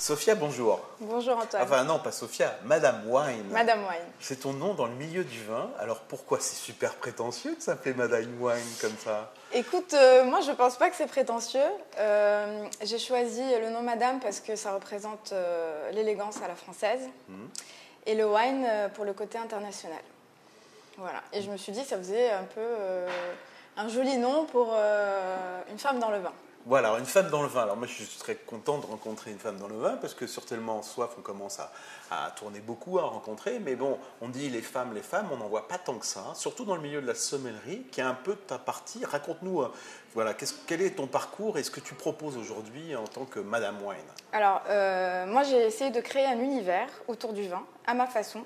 Sophia, bonjour. Bonjour Antoine. Enfin non, pas Sophia, Madame Wine. Madame Wine. C'est ton nom dans le milieu du vin. Alors pourquoi c'est super prétentieux de s'appeler Madame Wine comme ça? Écoute, euh, moi je pense pas que c'est prétentieux. Euh, J'ai choisi le nom Madame parce que ça représente euh, l'élégance à la française Mhm. et le wine pour le côté international. Voilà. Et je me suis dit ça faisait un peu un joli nom pour une femme dans le vin. Voilà, une femme dans le vin. Alors moi, je suis très content de rencontrer une femme dans le vin parce que sur tellement soif, on commence à, tourner beaucoup, à rencontrer. Mais bon, on dit les femmes, les femmes, on n'en voit pas tant que ça. hein, surtout dans le milieu de la sommellerie, qui est un peu ta partie. Raconte-nous, euh, voilà, qu'est-ce- quel est ton parcours et ce que tu proposes aujourd'hui en tant que Madame Wine Alors, euh, moi, j'ai essayé de créer un univers autour du vin, à ma façon,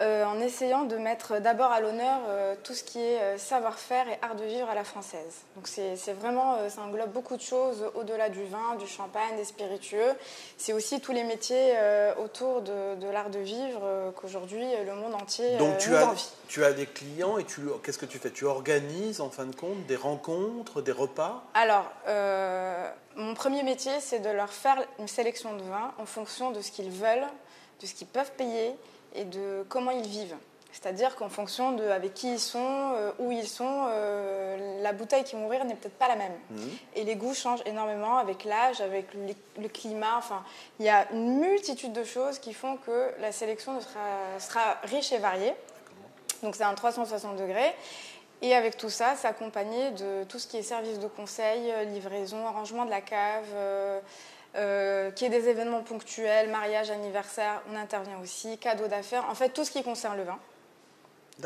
en essayant de mettre d'abord à l'honneur euh, tout ce qui est euh, savoir-faire et art de vivre à la française. Donc, c'est vraiment, euh, ça englobe beaucoup de choses au-delà du vin, du champagne, des spiritueux. C'est aussi tous les métiers euh, autour de, de l'art de vivre euh, qu'aujourd'hui, euh, le monde entier Donc euh, tu nous as, envie. tu as des clients et tu qu'est-ce que tu fais? Tu organises en fin de compte des rencontres, des repas? Alors, euh, mon premier métier, c'est de leur faire une sélection de vins en fonction de ce qu'ils veulent, de ce qu'ils peuvent payer et de comment ils vivent. C'est-à-dire qu'en fonction de avec qui ils sont, euh, où ils sont, euh, la bouteille qui vont ouvrir n'est peut-être pas la même. Mhm. Et les goûts changent énormément avec l'âge, avec le, le climat. Enfin, il y a une multitude de choses qui font que la sélection sera, sera riche et variée. Donc c'est un 360 degrés. Et avec tout ça, c'est accompagné de tout ce qui est service de conseil, euh, livraison, arrangement de la cave, euh, euh, qui est des événements ponctuels, mariage, anniversaire, on intervient aussi, cadeaux d'affaires, en fait tout ce qui concerne le vin.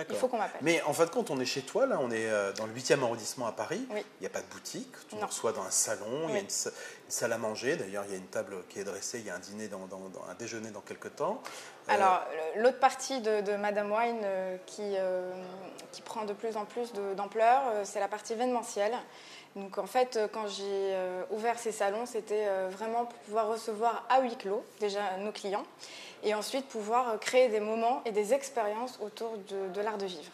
Il faut qu'on m'appelle. Mais en fin de compte, on est chez toi, là, on est euh, dans le 8e arrondissement à Paris. Oui. Il n'y a pas de boutique, tu nous reçois dans un salon, il y a une, sa- une salle à manger. D'ailleurs, il y a une table qui est dressée, il y a un dîner, dans, dans- dans- un déjeuner dans quelques temps. Euh, Alors, l'autre partie de, de Madame Wine euh, qui, euh, qui prend de plus en plus d'ampleur, c'est la partie événementielle. Donc, en fait, quand j'ai ouvert ces salons, c'était vraiment pour pouvoir recevoir à huis clos déjà nos clients et ensuite pouvoir euh, créer des moments et des expériences autour de, de l'art de vivre.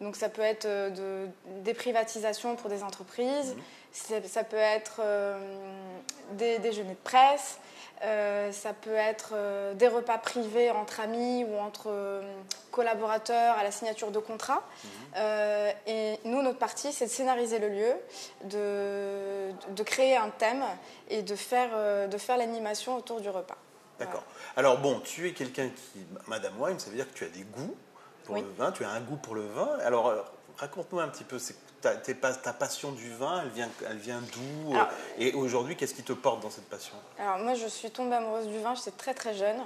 Donc, ça peut être euh, de- des privatisations pour des entreprises, c'est- ça peut être euh, des déjeuners de presse. Euh, ça peut être euh, des repas privés entre amis ou entre collaborateurs à la signature de contrats. Euh, et nous, notre partie, c'est de scénariser le lieu, de, de créer un thème et de faire, de faire l'animation autour du repas. D'accord. Alors bon, tu es quelqu'un qui, Madame Wine, ça veut dire que tu as des goûts pour Oui. le vin, tu as un goût pour le vin. Alors, euh, raconte-nous un petit peu, ta, ta passion du vin, elle vient, elle vient d'où euh, Et aujourd'hui, qu'est-ce qui te porte dans cette passion? Alors moi, je suis tombée amoureuse du vin, j'étais très très jeune.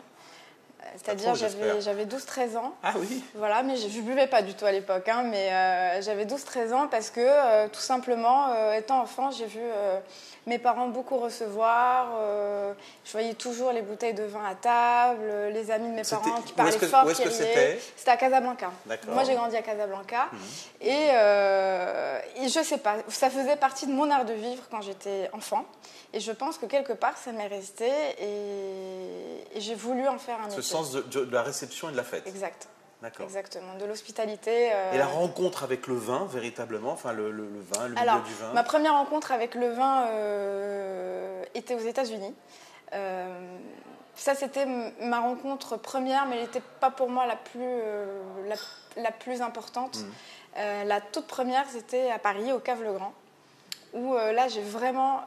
C'est-à-dire, j'avais j'avais 12-13 ans. Ah oui Voilà, mais je ne buvais pas du tout à l'époque, hein, mais euh, j'avais 12-13 ans parce que euh, tout simplement, euh, étant enfant, j'ai vu mes parents beaucoup recevoir. je voyais toujours les bouteilles de vin à table, les amis de mes parents qui parlaient que- fort, où est-ce que c'était? C'était à Casablanca. Mhm. Moi, j'ai grandi à Casablanca. Et, euh, et je sais pas, ça faisait partie de mon art de vivre quand j'étais enfant. Et je pense que quelque part, ça m'est resté et, et j'ai voulu en faire un Ce métier. sens de, de- de la réception et de la fête. Exact, D'accord. exactement. De l'hospitalité. euh, Et la rencontre avec le vin, véritablement, enfin le, le- le vin, le Alors, milieu du vin. ma première rencontre avec le vin euh, était aux États-Unis. Euh, ça, c'était ma rencontre première, mais elle n'était pas pour moi la plus, la, la plus importante. Euh, la toute première, c'était à Paris, au Cave Le Grand, où là, j'ai vraiment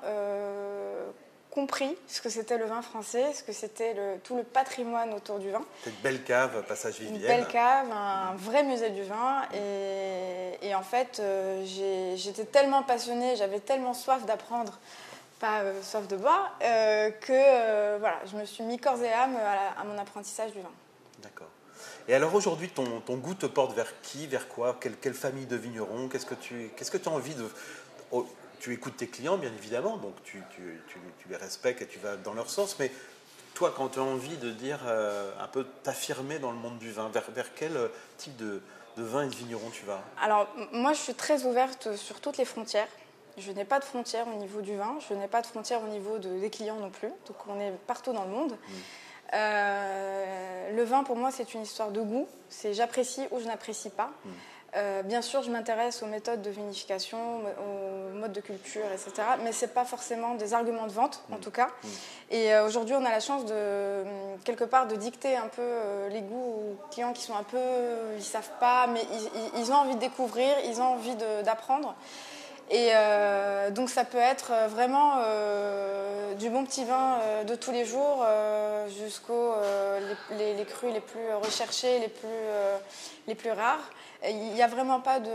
compris ce que c'était le vin français, ce que c'était tout le patrimoine autour du vin. Cette belle cave, passage Une Vivienne. belle cave, un vrai musée du vin. Et, et en fait, euh, j'étais tellement passionnée, j'avais tellement soif d'apprendre, pas euh, soif de boire, euh, que voilà, je me suis mis corps et âme à, la- à mon apprentissage du vin. D'accord. Et alors aujourd'hui, ton, ton goût te porte vers qui, vers quoi? Quelle, quelle famille de vignerons? Qu'est-ce que tu qu'est-ce que tu as envie de... tu écoutes tes clients, bien évidemment, donc tu, tu- tu- tu les respectes et tu vas dans leur sens, mais toi, quand tu as envie de dire euh, un peu t'affirmer dans le monde du vin, vers, vers quel euh, type de, de vin et de vigneron tu vas? Alors, moi, je suis très ouverte sur toutes les frontières. Je n'ai pas de frontières au niveau du vin, je n'ai pas de frontières au niveau de- des clients non plus. Donc, on est partout dans le monde. Euh, le vin, pour moi, c'est une histoire de goût. C'est j'apprécie ou je n'apprécie pas. Euh, bien sûr, je m'intéresse aux méthodes de vinification, aux modes de culture, etc. Mais ce n'est pas forcément des arguments de vente, en mmh. tout cas. Mmh. Et euh, aujourd'hui, on a la chance de, quelque part, de dicter un peu euh, les goûts aux clients qui sont un peu, ils savent pas, mais ils, ont envie de découvrir, ils ont envie d'apprendre. Et donc ça peut être vraiment du bon petit vin de tous les jours jusqu'aux les, les, crus les plus recherchés, les plus, les plus rares. Il n'y a vraiment pas de.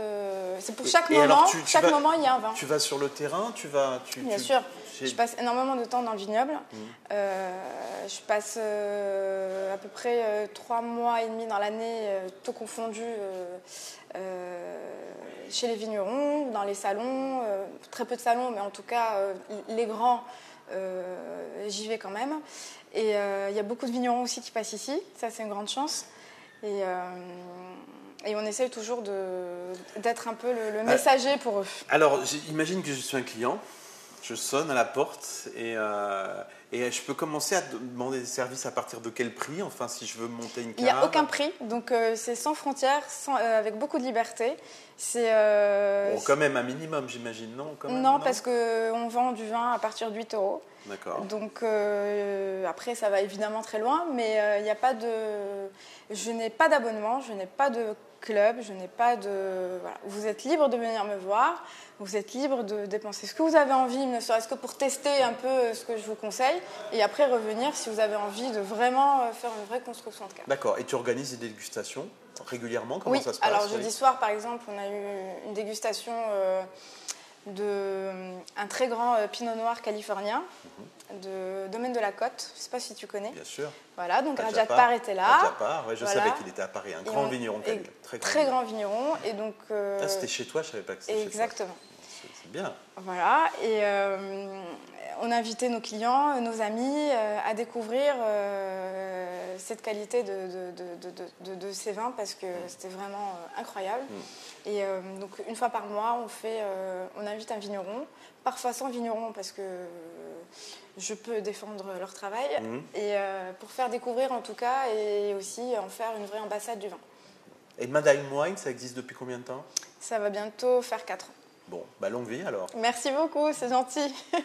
C'est pour chaque moment. chaque moment, il y a un vin. Tu vas sur le terrain, tu vas. Bien sûr. Je passe énormément de temps dans le vignoble. Mmh. Euh, je passe euh, à peu près euh, trois mois et demi dans l'année, tout confondu, chez les vignerons, dans les salons. très peu de salons, mais en tout cas, les grands, j'y vais quand même. Et il y a beaucoup de vignerons aussi qui passent ici. Ça, c'est une grande chance. Et et on essaye toujours d'être un peu le, euh, messager pour eux. Alors, j'imagine que je suis un client, je sonne à la porte et, euh, et je peux commencer à demander des services à partir de quel prix Enfin, si je veux monter une cave Il n'y a aucun prix, donc euh, c'est sans frontières, sans, avec beaucoup de liberté. C'est bon, quand même un minimum, j'imagine, non quand Non, parce qu'on vend du vin à partir de 8 euros. D'accord. Donc après, ça va évidemment très loin, mais il n'y a pas de. Je n'ai pas d'abonnement, je n'ai pas de club, je n'ai pas de... Vous êtes libre de venir me voir, vous êtes libre de dépenser ce que vous avez envie, ne serait-ce que pour tester un peu ce que je vous conseille, et après revenir si vous avez envie de vraiment euh, faire une vraie construction de cave. D'accord, et tu organises des dégustations régulièrement? Comment ça se passe? Alors jeudi soir par exemple, on a eu une dégustation... Euh, de un très grand euh, pinot noir californien mhm. de domaine de la Côte. Je ne sais pas si tu connais. Bien sûr. Voilà, donc Rajapar était là. Rajapar, ouais, je savais qu'il était à Paris, un grand vigneron. Très, très grand vigneron. Et donc. Euh, ah, c'était chez toi, je ne savais pas que c'était chez toi. Exactement. Bien. Voilà, et euh, on a invité nos clients, nos amis à découvrir cette qualité de, de, de, ces vins parce que mm. c'était vraiment incroyable. Mm. Et euh, donc une fois par mois, on, fait, euh, on invite un vigneron, parfois sans vigneron parce que je peux défendre leur travail, mhm. et euh, pour faire découvrir en tout cas et aussi en faire une vraie ambassade du vin. Et Madame Wine, ça existe depuis combien de temps? Ça va bientôt faire 4 ans. Bon, bah longue vie alors. Merci beaucoup, c'est gentil.